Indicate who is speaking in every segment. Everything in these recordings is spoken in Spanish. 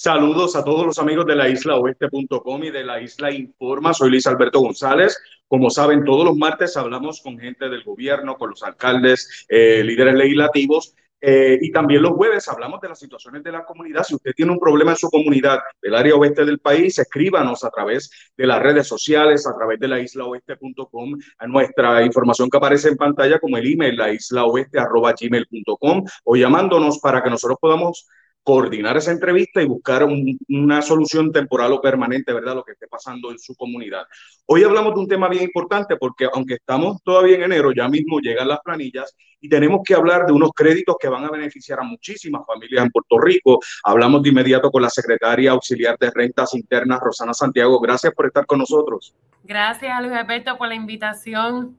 Speaker 1: Saludos a todos los amigos de la isla oeste.com y de la isla Informa. Soy Luis Alberto González. Como saben, todos los martes hablamos con gente del gobierno, con los alcaldes, eh, líderes legislativos eh, y también los jueves hablamos de las situaciones de la comunidad. Si usted tiene un problema en su comunidad del área oeste del país, escríbanos a través de las redes sociales, a través de la islaoeste.com, a nuestra información que aparece en pantalla como el email, la o llamándonos para que nosotros podamos coordinar esa entrevista y buscar una solución temporal o permanente, ¿verdad? Lo que esté pasando en su comunidad. Hoy hablamos de un tema bien importante porque aunque estamos todavía en enero, ya mismo llegan las planillas y tenemos que hablar de unos créditos que van a beneficiar a muchísimas familias en Puerto Rico. Hablamos de inmediato con la secretaria auxiliar de Rentas Internas, Rosana Santiago. Gracias por estar con nosotros.
Speaker 2: Gracias, Luis Alberto, por la invitación.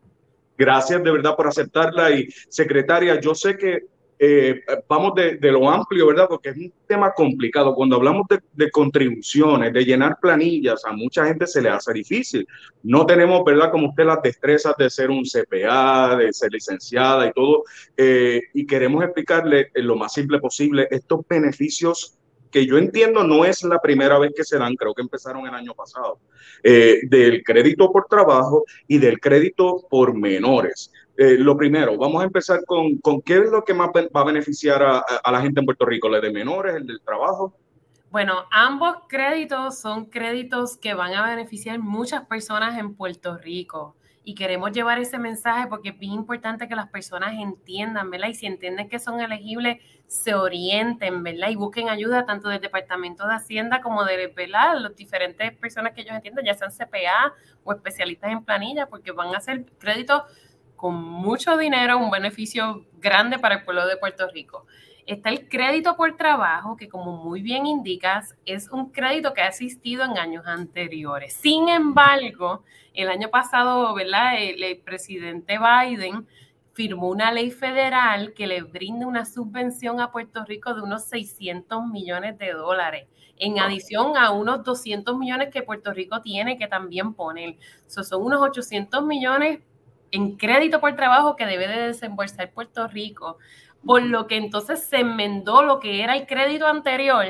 Speaker 1: Gracias de verdad por aceptarla y secretaria, yo sé que eh, vamos de, lo amplio, ¿verdad? Porque es un tema complicado. Cuando hablamos de, contribuciones, de llenar planillas, a mucha gente se le hace difícil. No tenemos, ¿verdad? Como usted las destrezas de ser un CPA, de ser licenciada y todo. Eh, y queremos explicarle lo más simple posible estos beneficios que yo entiendo no es la primera vez que se dan, creo que empezaron el año pasado, eh, del crédito por trabajo y del crédito por menores. Eh, lo primero, vamos a empezar con, con, qué es lo que más va a beneficiar a, a la gente en Puerto Rico, el de menores, el del trabajo.
Speaker 2: Bueno, ambos créditos son créditos que van a beneficiar muchas personas en Puerto Rico y queremos llevar ese mensaje porque es bien importante que las personas entiendan, ¿verdad? Y si entienden que son elegibles, se orienten, ¿verdad? Y busquen ayuda tanto del Departamento de Hacienda como de, ¿verdad? Las diferentes personas que ellos entiendan, ya sean CPA o especialistas en planilla, porque van a ser créditos con mucho dinero, un beneficio grande para el pueblo de Puerto Rico. Está el crédito por trabajo, que como muy bien indicas, es un crédito que ha existido en años anteriores. Sin embargo, el año pasado, ¿verdad? El, presidente Biden firmó una ley federal que le brinda una subvención a Puerto Rico de unos 600 millones de dólares, en adición a unos 200 millones que Puerto Rico tiene que también poner. So, son unos 800 millones en crédito por trabajo que debe de desembolsar Puerto Rico por lo que entonces se enmendó lo que era el crédito anterior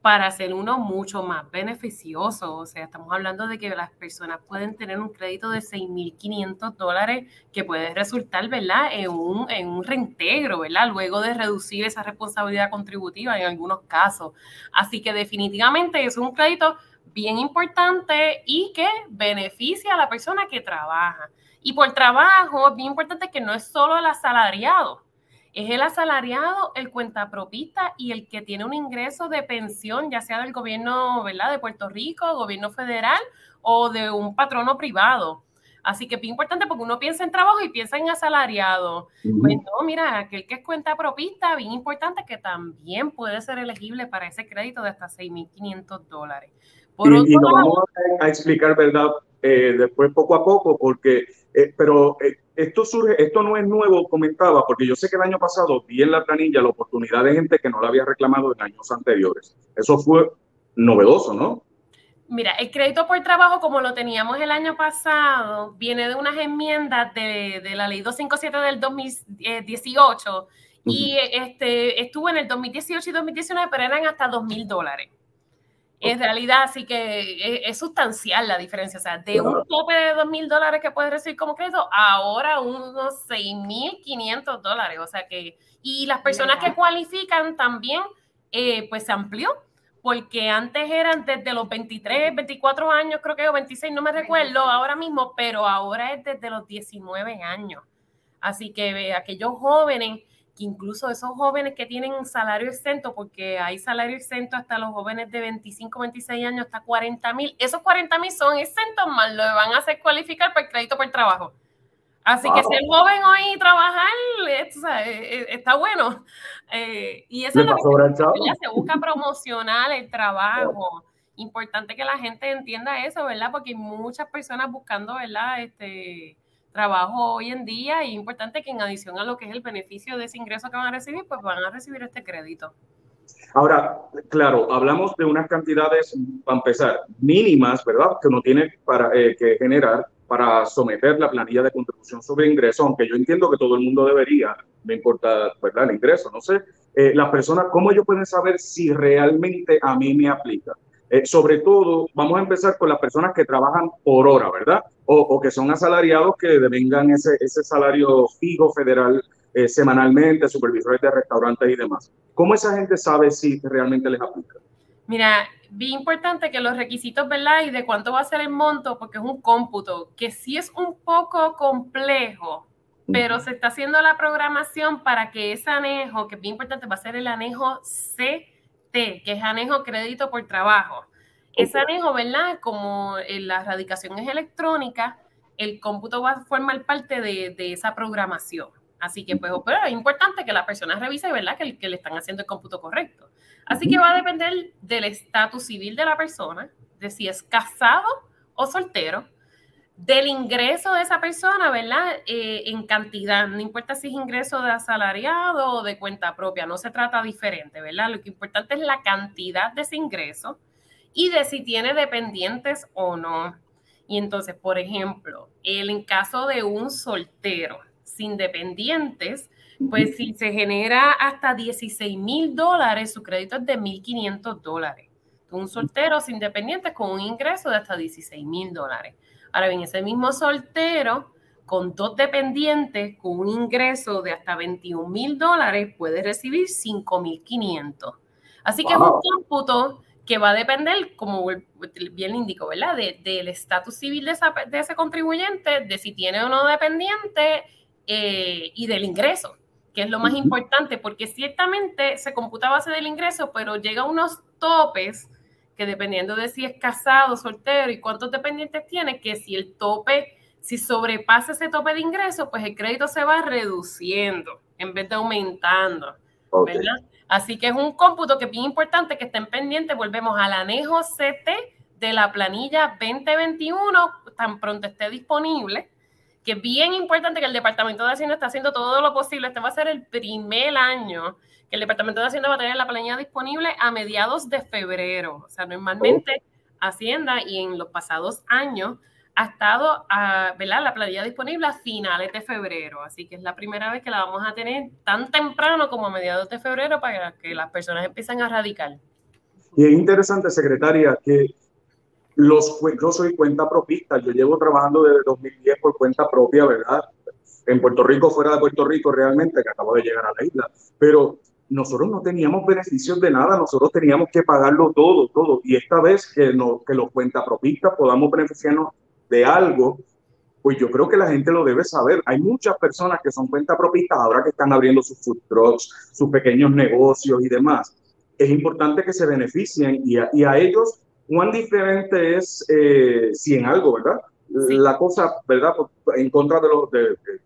Speaker 2: para hacer uno mucho más beneficioso. O sea, estamos hablando de que las personas pueden tener un crédito de 6.500 dólares que puede resultar, ¿verdad?, en un, en un reintegro, ¿verdad?, luego de reducir esa responsabilidad contributiva en algunos casos. Así que definitivamente es un crédito bien importante y que beneficia a la persona que trabaja. Y por trabajo, bien importante que no es solo el asalariado, es el asalariado, el cuentapropista y el que tiene un ingreso de pensión, ya sea del gobierno ¿verdad? de Puerto Rico, gobierno federal o de un patrono privado. Así que es importante porque uno piensa en trabajo y piensa en asalariado. Pues no, mira, aquel que es cuenta propista, bien importante que también puede ser elegible para ese crédito de hasta 6.500 dólares.
Speaker 1: Por y, lo vamos a, explicar, ¿verdad? Eh, después poco a poco, porque, eh, pero eh, esto surge, esto no es nuevo, comentaba, porque yo sé que el año pasado vi en la planilla la oportunidad de gente que no la había reclamado en años anteriores. Eso fue novedoso, ¿no?
Speaker 2: Mira, el crédito por trabajo, como lo teníamos el año pasado, viene de unas enmiendas de, de la ley 257 del 2018 y este, estuvo en el 2018 y 2019, pero eran hasta 2 mil dólares. En realidad, sí que es, sustancial la diferencia. O sea, de un tope de dos mil dólares que puedes recibir como crédito, ahora unos seis mil quinientos dólares. O sea que, y las personas que cualifican también, eh, pues se amplió, porque antes eran desde los 23, 24 años, creo que, o 26, no me recuerdo ahora mismo, pero ahora es desde los 19 años. Así que aquellos jóvenes que incluso esos jóvenes que tienen salario exento, porque hay salario exento hasta los jóvenes de 25, 26 años, hasta 40 mil, esos 40 mil son exentos, más lo van a hacer cualificar para el crédito por trabajo. Así que ser joven hoy trabajar eh, eh, está bueno. Eh, y eso es lo que se, busca promocionar el trabajo. Importante que la gente entienda eso, ¿verdad? Porque hay muchas personas buscando, ¿verdad? Este, trabajo hoy en día y es importante que en adición a lo que es el beneficio de ese ingreso que van a recibir, pues van a recibir este crédito.
Speaker 1: Ahora, claro, hablamos de unas cantidades, para empezar, mínimas, ¿verdad? Que uno tiene para, eh, que generar para someter la planilla de contribución sobre ingreso, aunque yo entiendo que todo el mundo debería, me importa, ¿verdad? El ingreso, no sé. eh, las personas, ¿cómo ellos pueden saber si realmente a mí me aplica? Eh, sobre todo, vamos a empezar con las personas que trabajan por hora, ¿verdad? O, que son asalariados que devengan ese, ese salario fijo federal eh, semanalmente, supervisores de restaurantes y demás. ¿Cómo esa gente sabe si realmente les aplica?
Speaker 2: Mira, bien importante que los requisitos, ¿verdad? Y de cuánto va a ser el monto, porque es un cómputo que sí es un poco complejo, pero se está haciendo la programación para que ese anejo, que es bien importante, va a ser el anejo CT, que es anejo crédito por trabajo. Ese anejo, ¿verdad? Como la radicación es electrónica, el cómputo va a formar parte de, esa programación. Así que, pues, pero es importante que la persona revise, ¿verdad? Que, que le están haciendo el cómputo correcto. Así que va a depender del estatus civil de la persona, de si es casado o soltero, del ingreso de esa persona, ¿verdad? Eh, en cantidad, no importa si es ingreso de asalariado o de cuenta propia, no se trata diferente, ¿verdad? Lo que importante es la cantidad de ese ingreso y de si tiene dependientes o no. Y entonces, por ejemplo, el, en caso de un soltero sin dependientes, pues si se genera hasta 16 mil dólares, su crédito es de 1.500 dólares. Un soltero sin dependientes con un ingreso de hasta 16 mil dólares. Ahora bien, ese mismo soltero con dos dependientes con un ingreso de hasta 21 mil dólares puede recibir 5.500. Así que es un cómputo que va a depender, como bien le indico, ¿verdad? del estatus civil de, ese contribuyente, de si tiene o no dependiente eh, y del ingreso, que es lo más importante, porque ciertamente se computa a base del ingreso, pero llega a unos topes que dependiendo de si es casado, soltero y cuántos dependientes tiene, que si el tope, si sobrepasa ese tope de ingreso, pues el crédito se va reduciendo en vez de aumentando, ¿verdad? Así que es un cómputo que es bien importante que estén pendientes. Volvemos al anejo CT de la planilla 2021, tan pronto esté disponible, que es bien importante que el Departamento de Hacienda está haciendo todo lo posible. Este va a ser el primer año que el Departamento de Hacienda va a tener la planilla disponible a mediados de febrero. O sea, normalmente Hacienda y en los pasados años ha estado a, ¿verdad? la planilla disponible a finales de febrero, así que es la primera vez que la vamos a tener tan temprano como a mediados de febrero para que las personas empiecen a radicar.
Speaker 1: Y es interesante, secretaria, que los, yo soy cuenta propista, yo llevo trabajando desde 2010 por cuenta propia, ¿verdad? En Puerto Rico, fuera de Puerto Rico realmente, que acabo de llegar a la isla, pero nosotros no teníamos beneficios de nada, nosotros teníamos que pagarlo todo, todo. Y esta vez que, no, que los cuentapropistas podamos beneficiarnos de algo, pues yo creo que la gente lo debe saber. Hay muchas personas que son cuentapropistas ahora que están abriendo sus food trucks, sus pequeños negocios y demás. Es importante que se beneficien y a, y a ellos, cuán diferente es eh, si en algo, ¿verdad? La cosa, ¿verdad? En contra de los,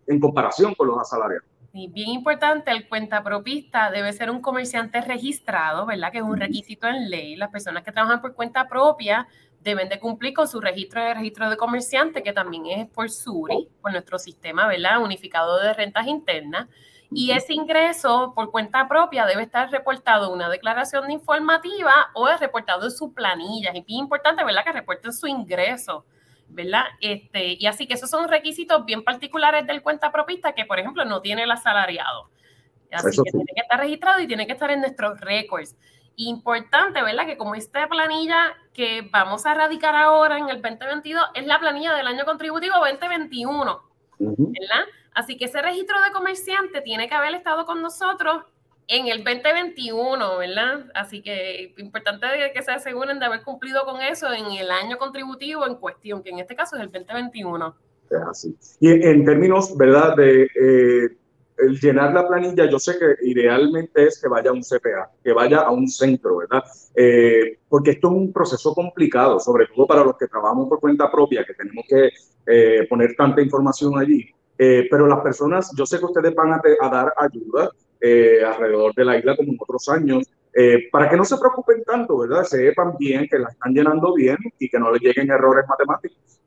Speaker 1: en comparación con los asalariados.
Speaker 2: Y bien importante, el cuentapropista debe ser un comerciante registrado, ¿verdad? Que es un requisito en ley. Las personas que trabajan por cuenta propia deben de cumplir con su registro de registro de comerciante, que también es por SURI, por nuestro sistema, ¿verdad? Unificado de rentas internas. Y ese ingreso por cuenta propia debe estar reportado en una declaración de informativa o es reportado en su planilla. Es importante, ¿verdad? Que reporten su ingreso ¿verdad? Este, y así que esos son requisitos bien particulares del cuenta propista que, por ejemplo, no tiene el asalariado. Así que tiene que estar registrado y tiene que estar en nuestros récords. Importante, ¿verdad? Que como esta planilla que vamos a radicar ahora en el 2022 es la planilla del año contributivo 2021, ¿verdad? Así que ese registro de comerciante tiene que haber estado con nosotros en el 2021, ¿verdad? Así que importante que se aseguren de haber cumplido con eso en el año contributivo en cuestión, que en este caso es el 2021.
Speaker 1: Es así. Y en términos, ¿verdad? De eh, el llenar la planilla, yo sé que idealmente es que vaya a un CPA, que vaya a un centro, ¿verdad? Eh, porque esto es un proceso complicado, sobre todo para los que trabajamos por cuenta propia, que tenemos que eh, poner tanta información allí. pero las personas, yo sé que ustedes van a, dar ayuda, eh, alrededor de la isla como en otros años, eh, para que no se preocupen tanto, ¿verdad? Sepan bien que la están llenando bien y que no les lleguen errores matemáticos.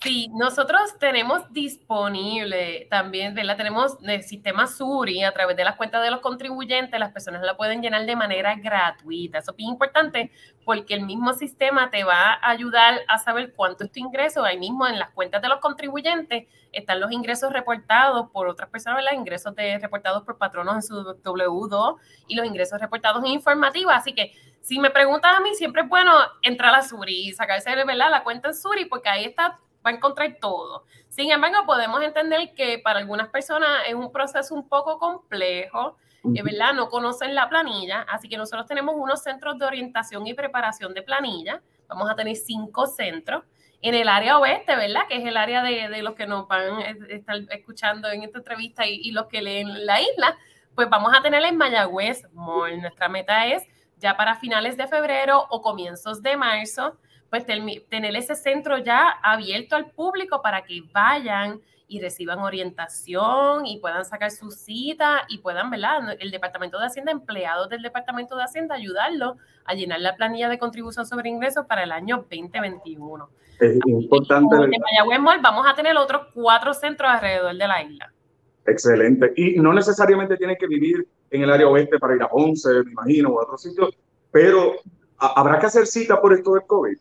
Speaker 2: Sí, nosotros tenemos disponible también, ¿verdad? Tenemos el sistema Suri a través de las cuentas de los contribuyentes, las personas la pueden llenar de manera gratuita. Eso es importante porque el mismo sistema te va a ayudar a saber cuánto es tu ingreso. Ahí mismo en las cuentas de los contribuyentes están los ingresos reportados por otras personas, ¿verdad? Ingresos de, reportados por patronos en su W2 y los ingresos reportados en informativa. Así que si me preguntas a mí, siempre es bueno entrar a Suri y sacarse, ¿verdad? La cuenta en Suri porque ahí está va a encontrar todo. Sin embargo, podemos entender que para algunas personas es un proceso un poco complejo, que ¿verdad? No conocen la planilla, así que nosotros tenemos unos centros de orientación y preparación de planilla. Vamos a tener cinco centros en el área oeste, ¿verdad? Que es el área de, los que nos van a estar escuchando en esta entrevista y, los que leen la isla, pues vamos a tener en Mayagüez Nuestra meta es ya para finales de febrero o comienzos de marzo pues tener ese centro ya abierto al público para que vayan y reciban orientación y puedan sacar su cita y puedan, ¿verdad? El Departamento de Hacienda, empleados del Departamento de Hacienda, ayudarlo a llenar la planilla de contribución sobre ingresos para el año 2021.
Speaker 1: Es importante. En
Speaker 2: Mayagüez vamos a tener otros cuatro centros alrededor de la isla.
Speaker 1: Excelente. Y no necesariamente tienen que vivir en el área oeste para ir a Ponce, me imagino, o a otros sitios, pero ¿habrá que hacer cita por esto del COVID?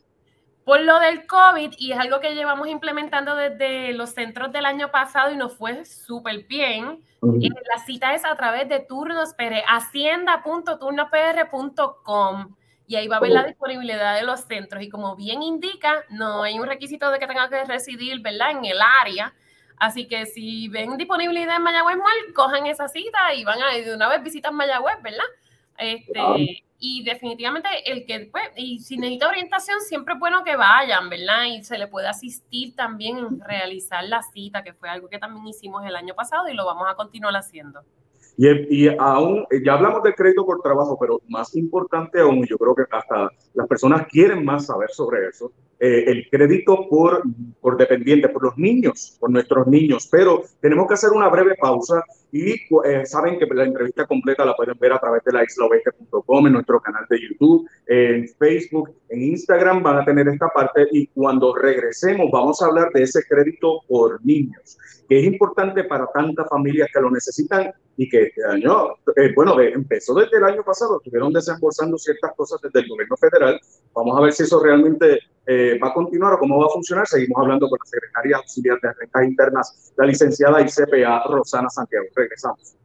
Speaker 2: Por lo del COVID y es algo que llevamos implementando desde los centros del año pasado y nos fue súper bien. Eh, la cita es a través de turnos hacienda.turnopr.com y ahí va a ver la oh. disponibilidad de los centros y como bien indica, no hay un requisito de que tenga que residir, ¿verdad? En el área. Así que si ven disponibilidad en Mayagüez Mall, cojan esa cita y van a de una vez visitan Mayagüez, ¿verdad? Este, y definitivamente el que, pues, y si necesita orientación, siempre es bueno que vayan, ¿verdad? Y se le puede asistir también en realizar la cita, que fue algo que también hicimos el año pasado y lo vamos a continuar haciendo.
Speaker 1: Y, y aún, ya hablamos del crédito por trabajo, pero más importante aún, yo creo que hasta las personas quieren más saber sobre eso, eh, el crédito por, por dependiente, por los niños, por nuestros niños. Pero tenemos que hacer una breve pausa y eh, saben que la entrevista completa la pueden ver a través de la en nuestro canal de YouTube, en Facebook, en Instagram van a tener esta parte y cuando regresemos vamos a hablar de ese crédito por niños, que es importante para tantas familias que lo necesitan y que este año, eh, bueno, empezó desde el año pasado, estuvieron desembolsando ciertas cosas desde el gobierno federal. Vamos a ver si eso realmente eh, va a continuar o cómo va a funcionar. Seguimos hablando con la secretaria auxiliar de Rentas Internas, la licenciada ICPA Rosana Santiago. Regresamos.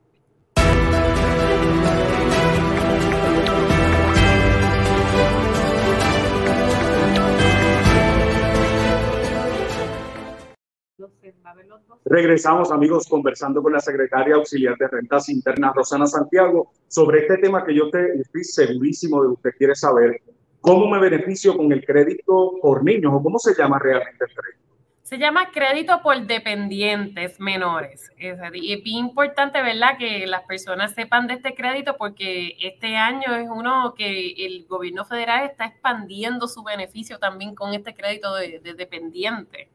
Speaker 1: Regresamos, amigos, conversando con la secretaria auxiliar de Rentas Internas, Rosana Santiago, sobre este tema que yo te, estoy segurísimo de que usted quiere saber, ¿Cómo me beneficio con el crédito por niños o cómo se llama realmente el crédito?
Speaker 2: Se llama crédito por dependientes menores. Es, bien importante, ¿verdad?, que las personas sepan de este crédito porque este año es uno que el gobierno federal está expandiendo su beneficio también con este crédito de, dependiente.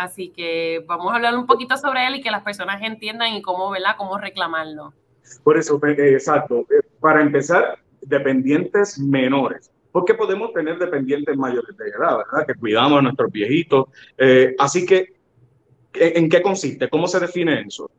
Speaker 2: Así que vamos a hablar un poquito sobre él y que las personas entiendan y cómo, ¿verdad?, cómo reclamarlo.
Speaker 1: Por eso, eh, exacto. Eh, para empezar, dependientes menores porque podemos tener dependientes mayores de edad, ¿verdad? Que cuidamos a nuestros viejitos. Eh, así que, ¿en qué consiste? ¿Cómo se define eso?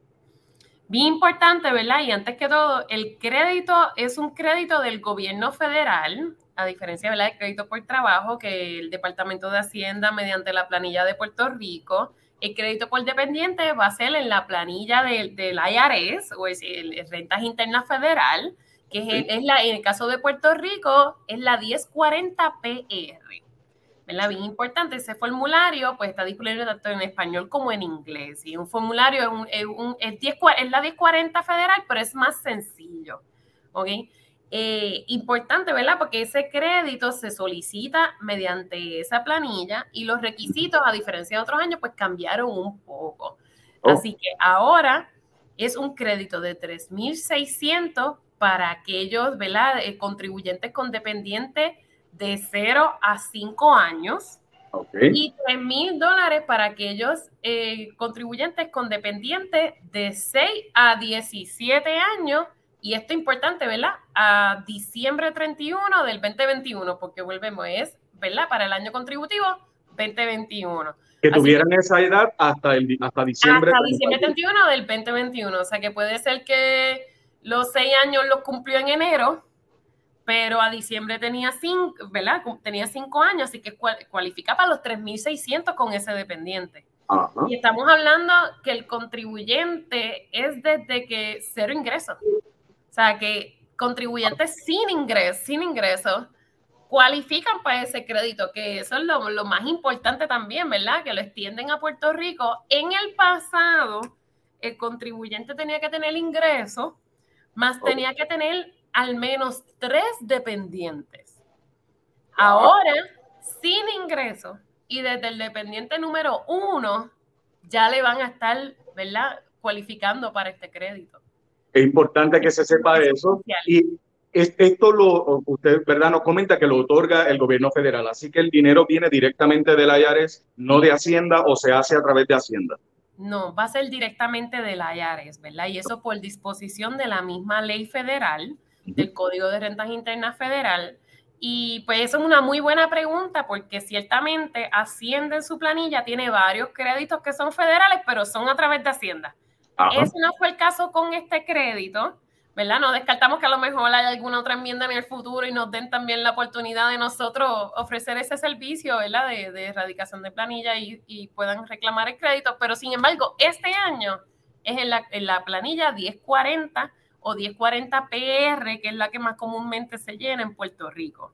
Speaker 2: Bien importante, ¿verdad? Y antes que todo, el crédito es un crédito del gobierno federal, a diferencia ¿verdad? del crédito por trabajo que el Departamento de Hacienda mediante la planilla de Puerto Rico. El crédito por dependiente va a ser en la planilla del, del IRS o es el, el Rentas Internas Federal que es, la, en el caso de Puerto Rico, es la 1040 PR. ¿Verdad? Bien importante, ese formulario pues está disponible tanto en español como en inglés. Y un formulario es, un, es, un, es, 10, es la 1040 federal, pero es más sencillo. ¿Ok? Eh, importante, ¿verdad? Porque ese crédito se solicita mediante esa planilla y los requisitos, a diferencia de otros años, pues cambiaron un poco. Oh. Así que ahora es un crédito de 3.600 para aquellos ¿verdad? Eh, contribuyentes con dependiente de 0 a 5 años. Y 3 mil dólares para aquellos eh, contribuyentes con dependiente de 6 a 17 años. Y esto es importante, ¿verdad? A diciembre 31 del 2021, porque volvemos, es, ¿verdad? Para el año contributivo 2021.
Speaker 1: Que tuvieran esa edad hasta, el, hasta diciembre.
Speaker 2: Hasta diciembre 31 del 2021. O sea que puede ser que los seis años los cumplió en enero, pero a diciembre tenía cinco, ¿verdad? Tenía cinco años, así que cualifica para los 3.600 con ese dependiente. Y estamos hablando que el contribuyente es desde que cero ingresos. O sea, que contribuyentes sin ingresos, sin ingresos, cualifican para ese crédito, que eso es lo, lo, más importante también, ¿verdad? Que lo extienden a Puerto Rico. En el pasado, el contribuyente tenía que tener ingresos, más tenía que tener al menos tres dependientes. Ahora, sin ingresos, y desde el dependiente número uno, ya le van a estar, ¿verdad? Cualificando para este crédito.
Speaker 1: Es importante que se sepa eso. Y esto lo, usted, ¿verdad? Nos comenta que lo otorga el gobierno federal, así que el dinero viene directamente del IARES, no de Hacienda o se hace a través de Hacienda.
Speaker 2: No, va a ser directamente del IARES, ¿verdad? Y eso por disposición de la misma ley federal, del Código de Rentas Internas Federal. Y pues eso es una muy buena pregunta porque ciertamente Hacienda en su planilla tiene varios créditos que son federales, pero son a través de Hacienda. Ese no fue el caso con este crédito, ¿verdad? No descartamos que a lo mejor hay alguna otra enmienda en el futuro y nos den también la oportunidad de nosotros ofrecer ese servicio, ¿verdad? De, de erradicación de planilla y, y, puedan reclamar el crédito. Pero sin embargo, este año es en la, en la planilla 1040 o 1040 PR, que es la que más comúnmente se llena en Puerto Rico.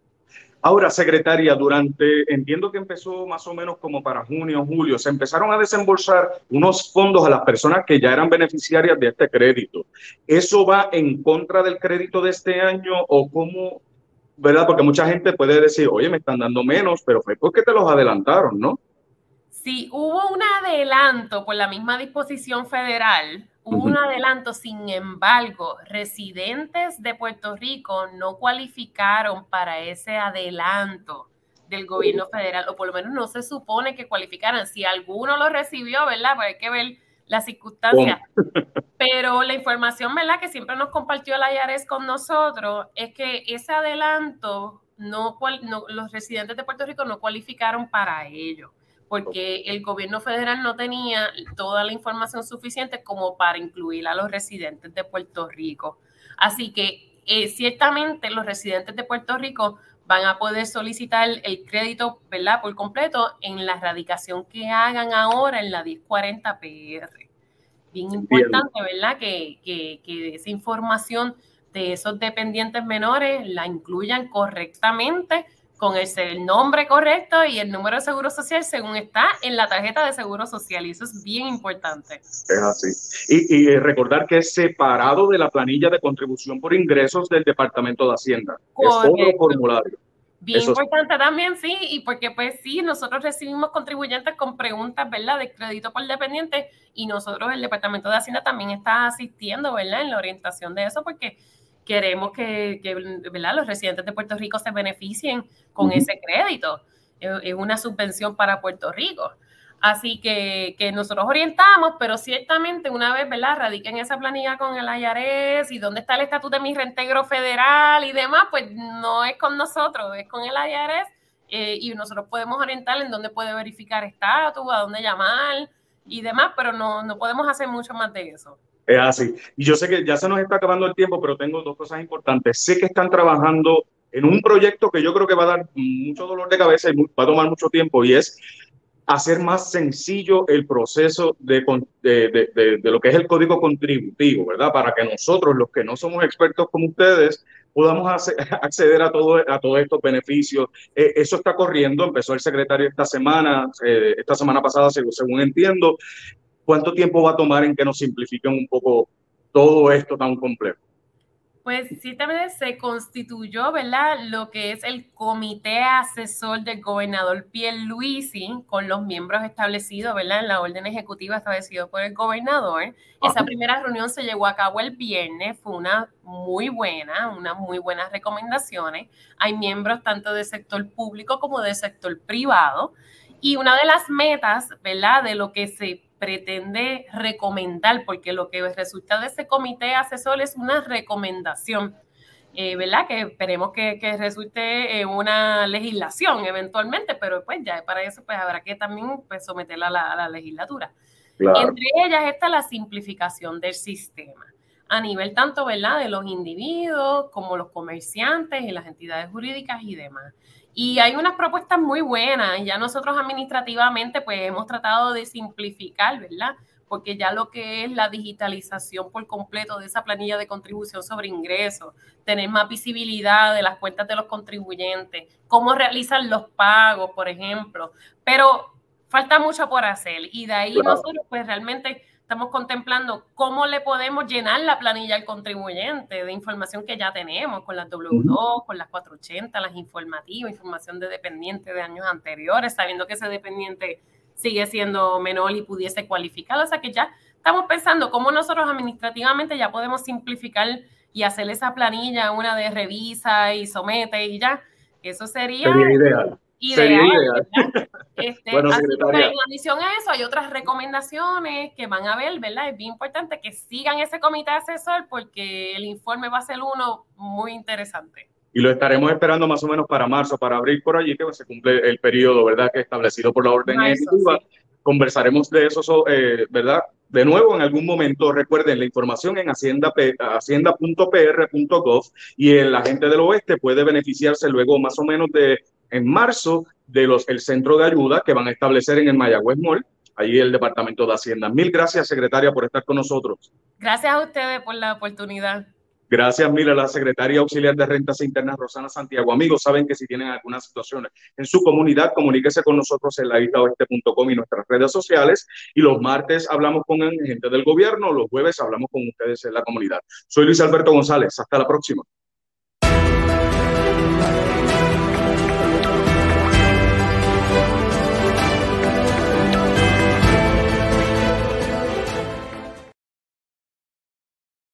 Speaker 1: Ahora, secretaria, durante, entiendo que empezó más o menos como para junio, julio, se empezaron a desembolsar unos fondos a las personas que ya eran beneficiarias de este crédito. ¿Eso va en contra del crédito de este año o cómo, verdad? Porque mucha gente puede decir, oye, me están dando menos, pero fue porque te los adelantaron, ¿no?
Speaker 2: Sí, hubo un adelanto por la misma disposición federal un adelanto, sin embargo, residentes de Puerto Rico no cualificaron para ese adelanto del gobierno federal, o por lo menos no se supone que cualificaran. Si alguno lo recibió, ¿verdad? Pues hay que ver las circunstancias. Pero la información, ¿verdad? Que siempre nos compartió la IARES con nosotros es que ese adelanto, no, no, los residentes de Puerto Rico no cualificaron para ello porque el gobierno federal no tenía toda la información suficiente como para incluir a los residentes de Puerto Rico. Así que eh, ciertamente los residentes de Puerto Rico van a poder solicitar el crédito, ¿verdad? Por completo en la radicación que hagan ahora en la 1040 PR. Bien importante, ¿verdad? Que, que, que esa información de esos dependientes menores la incluyan correctamente con el, nombre correcto y el número de seguro social según está en la tarjeta de seguro social. Y eso es bien importante.
Speaker 1: Es así. Y, y recordar que es separado de la planilla de contribución por ingresos del Departamento de Hacienda. Es otro formulario.
Speaker 2: Bien importante también, sí, y porque pues sí, nosotros recibimos contribuyentes con preguntas, ¿verdad?, de crédito por dependiente y nosotros, el Departamento de Hacienda también está asistiendo, ¿verdad?, en la orientación de eso, porque queremos que, ¿verdad? los residentes de Puerto Rico se beneficien con ese crédito. Es una subvención para Puerto Rico. Así que, que, nosotros orientamos, pero ciertamente una vez, ¿verdad? Radiquen esa planilla con el IARES y dónde está el estatuto de mi reintegro federal y demás, pues no es con nosotros, es con el IARES eh, y nosotros podemos orientar en dónde puede verificar estatus, a dónde llamar y demás, pero no, no podemos hacer mucho más de eso.
Speaker 1: Es así. Y yo sé que ya se nos está acabando el tiempo, pero tengo dos cosas importantes. Sé que están trabajando en un proyecto que yo creo que va a dar mucho dolor de cabeza y va a tomar mucho tiempo y es hacer más sencillo el proceso de, de, de, lo que es el código contributivo, ¿verdad? Para que nosotros, los que no somos expertos como ustedes, podamos acceder a, todo, a todos estos beneficios. Eh, eso está corriendo, empezó el secretario esta semana, eh, esta semana pasada, según entiendo, ¿Cuánto tiempo va a tomar en que nos simplifiquen un poco todo esto tan complejo?
Speaker 2: Pues ciertamente se constituyó, ¿verdad? Lo que es el comité asesor del gobernador Pierluisi con los miembros establecidos, ¿verdad? En la orden ejecutiva establecida por el gobernador. Esa primera reunión se llevó a cabo el viernes, fue una muy buena, unas muy buenas recomendaciones. Hay miembros tanto del sector público como del sector privado. Y una de las metas, ¿verdad? De lo que se pretende recomendar, porque lo que resulta de ese comité asesor es una recomendación. eh, ¿verdad? Que esperemos que, que, resulte en una legislación eventualmente, pero pues ya para eso pues habrá que también pues, someterla a la, a la legislatura. Entre ellas está la simplificación del sistema a nivel tanto, ¿verdad?, de los individuos como los comerciantes y las entidades jurídicas y demás. Y hay unas propuestas muy buenas, ya nosotros administrativamente pues hemos tratado de simplificar, ¿verdad? Porque ya lo que es la digitalización por completo de esa planilla de contribución sobre ingresos, tener más visibilidad de las cuentas de los contribuyentes, cómo realizan los pagos, por ejemplo, pero falta mucho por hacer y de ahí nosotros pues realmente estamos contemplando cómo le podemos llenar la planilla al contribuyente de información que ya tenemos con las W2, con las 480, las informativas, información de dependiente de años anteriores, sabiendo que ese dependiente sigue siendo menor y pudiese cualificar. O sea que ya estamos pensando cómo nosotros administrativamente ya podemos simplificar y hacer esa planilla, una de revisa y somete y ya. Eso sería,
Speaker 1: sería ideal. Sería ideal.
Speaker 2: Este, bueno, en adición a eso, hay otras recomendaciones que van a ver, ¿verdad? Es bien importante que sigan ese comité asesor porque el informe va a ser uno muy interesante.
Speaker 1: Y lo estaremos esperando más o menos para marzo, para abril por allí, que se cumple el periodo, ¿verdad? Que establecido por la orden ejecutiva. Conversaremos de eso, eh, ¿verdad? De nuevo, en algún momento, recuerden la información en hacienda.pr.gov y el agente del oeste puede beneficiarse luego más o menos de en marzo de los, el centro de ayuda que van a establecer en el Mayagüez Mall, allí el Departamento de Hacienda. Mil gracias, secretaria, por estar con nosotros.
Speaker 2: Gracias a ustedes por la oportunidad.
Speaker 1: Gracias, mil a la secretaria auxiliar de Rentas Internas, Rosana Santiago. Amigos, saben que si tienen algunas situaciones en su comunidad, comuníquese con nosotros en la oeste.com y nuestras redes sociales. Y los martes hablamos con gente del gobierno, los jueves hablamos con ustedes en la comunidad. Soy Luis Alberto González. Hasta la próxima.